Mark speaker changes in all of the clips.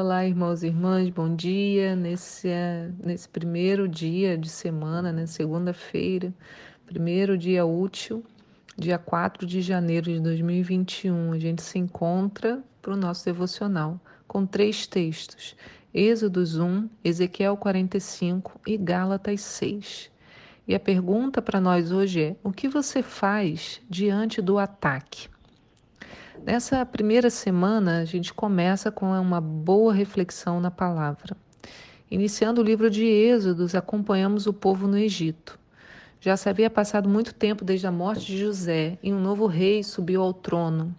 Speaker 1: irmãos e irmãs, bom dia. Nesse, nesse primeiro dia de semana, né, segunda-feira, primeiro dia útil, dia 4 de janeiro de 2021, a gente se encontra para o nosso devocional com três textos: Êxodos 1, Ezequiel 45 e Gálatas 6. E a pergunta para nós hoje é: o que você faz diante do ataque? Nessa primeira semana, a gente começa com uma boa reflexão na palavra. Iniciando o livro de Êxodos, acompanhamos o povo no Egito. Já se havia passado muito tempo desde a morte de José e um novo rei subiu ao trono.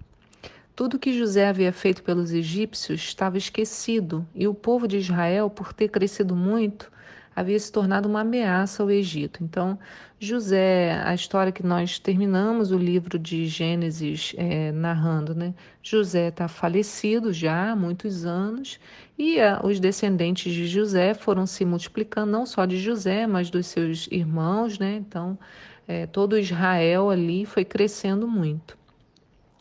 Speaker 1: Tudo que José havia feito pelos egípcios estava esquecido e o povo de Israel, por ter crescido muito, havia se tornado uma ameaça ao Egito. Então, José, a história que nós terminamos o livro de Gênesis é, narrando, né? José está falecido já há muitos anos e a, os descendentes de José foram se multiplicando, não só de José, mas dos seus irmãos, né? Então, é, todo Israel ali foi crescendo muito.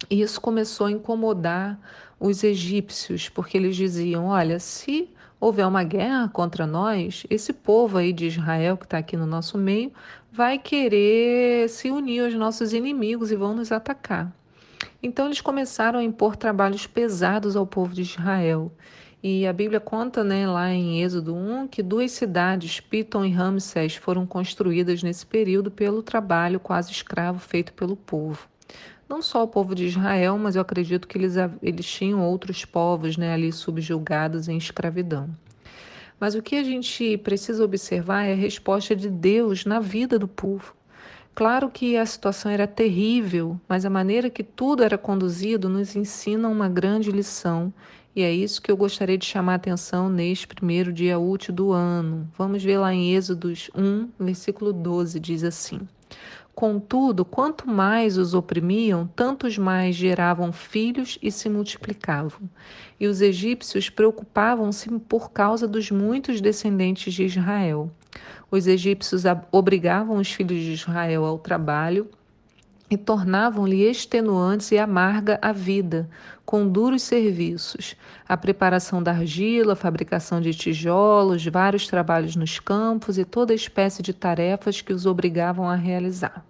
Speaker 1: E isso começou a incomodar os egípcios, porque eles diziam: olha, se houver uma guerra contra nós, esse povo aí de Israel que está aqui no nosso meio vai querer se unir aos nossos inimigos e vão nos atacar. Então eles começaram a impor trabalhos pesados ao povo de Israel. E a Bíblia conta, né, lá em Êxodo 1, que duas cidades, Piton e Ramsés, foram construídas nesse período pelo trabalho quase escravo feito pelo povo não só o povo de Israel, mas eu acredito que eles, eles tinham outros povos né, ali subjugados em escravidão. Mas o que a gente precisa observar é a resposta de Deus na vida do povo. Claro que a situação era terrível, mas a maneira que tudo era conduzido nos ensina uma grande lição. E é isso que eu gostaria de chamar a atenção neste primeiro dia útil do ano. Vamos ver lá em Êxodos 1, versículo 12, diz assim: Contudo, quanto mais os oprimiam, tantos mais geravam filhos e se multiplicavam. E os egípcios preocupavam-se por causa dos muitos descendentes de Israel. Os egípcios obrigavam os filhos de Israel ao trabalho e tornavam-lhe extenuantes e amarga a vida, com duros serviços, a preparação da argila, a fabricação de tijolos, vários trabalhos nos campos e toda espécie de tarefas que os obrigavam a realizar.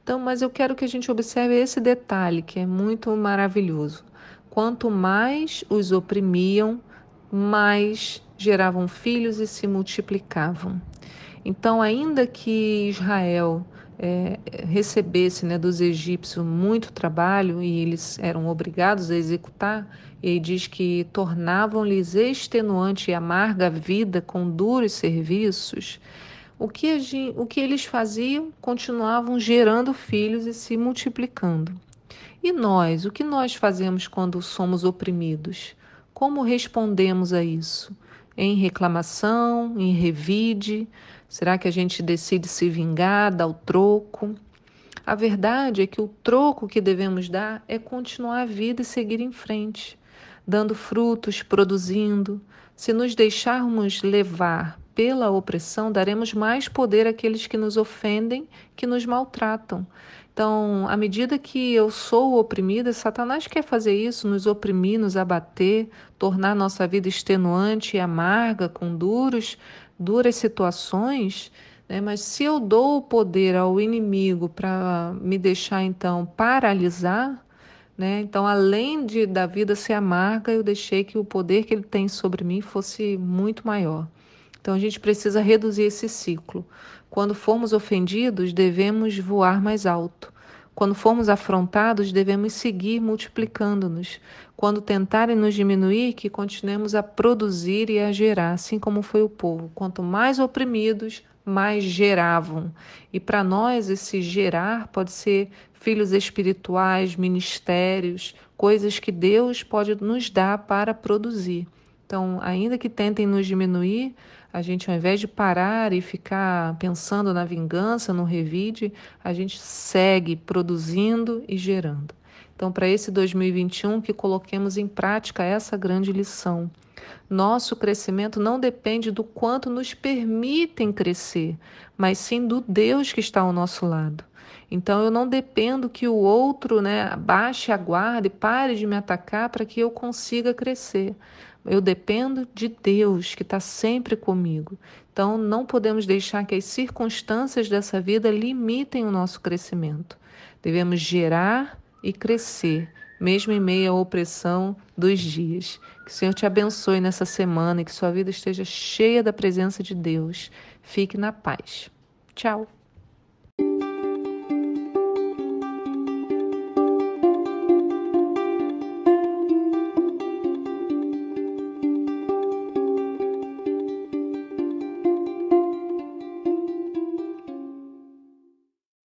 Speaker 1: Então, mas eu quero que a gente observe esse detalhe que é muito maravilhoso. Quanto mais os oprimiam, mais geravam filhos e se multiplicavam. Então, ainda que Israel é, recebesse né, dos egípcios muito trabalho e eles eram obrigados a executar, e diz que tornavam-lhes extenuante e amarga a vida com duros serviços. O que, o que eles faziam? Continuavam gerando filhos e se multiplicando. E nós, o que nós fazemos quando somos oprimidos? Como respondemos a isso? Em reclamação, em revide? Será que a gente decide se vingar, dar o troco? A verdade é que o troco que devemos dar é continuar a vida e seguir em frente, dando frutos, produzindo. Se nos deixarmos levar pela opressão, daremos mais poder àqueles que nos ofendem, que nos maltratam. Então, à medida que eu sou oprimida, Satanás quer fazer isso, nos oprimir, nos abater, tornar nossa vida extenuante e amarga, com duros duras situações, né? mas se eu dou o poder ao inimigo para me deixar então paralisar, né? então além de da vida ser amarga, eu deixei que o poder que ele tem sobre mim fosse muito maior. Então a gente precisa reduzir esse ciclo. Quando formos ofendidos, devemos voar mais alto. Quando formos afrontados, devemos seguir multiplicando-nos. Quando tentarem nos diminuir, que continuemos a produzir e a gerar, assim como foi o povo. Quanto mais oprimidos, mais geravam. E para nós, esse gerar pode ser filhos espirituais, ministérios, coisas que Deus pode nos dar para produzir. Então, ainda que tentem nos diminuir, a gente, ao invés de parar e ficar pensando na vingança, no revide, a gente segue produzindo e gerando. Então, para esse 2021, que coloquemos em prática essa grande lição. Nosso crescimento não depende do quanto nos permitem crescer, mas sim do Deus que está ao nosso lado. Então eu não dependo que o outro né, baixe a guarda e pare de me atacar para que eu consiga crescer. Eu dependo de Deus que está sempre comigo. Então não podemos deixar que as circunstâncias dessa vida limitem o nosso crescimento. Devemos gerar e crescer, mesmo em meio à opressão dos dias. Que o Senhor te abençoe nessa semana e que sua vida esteja cheia da presença de Deus. Fique na paz. Tchau.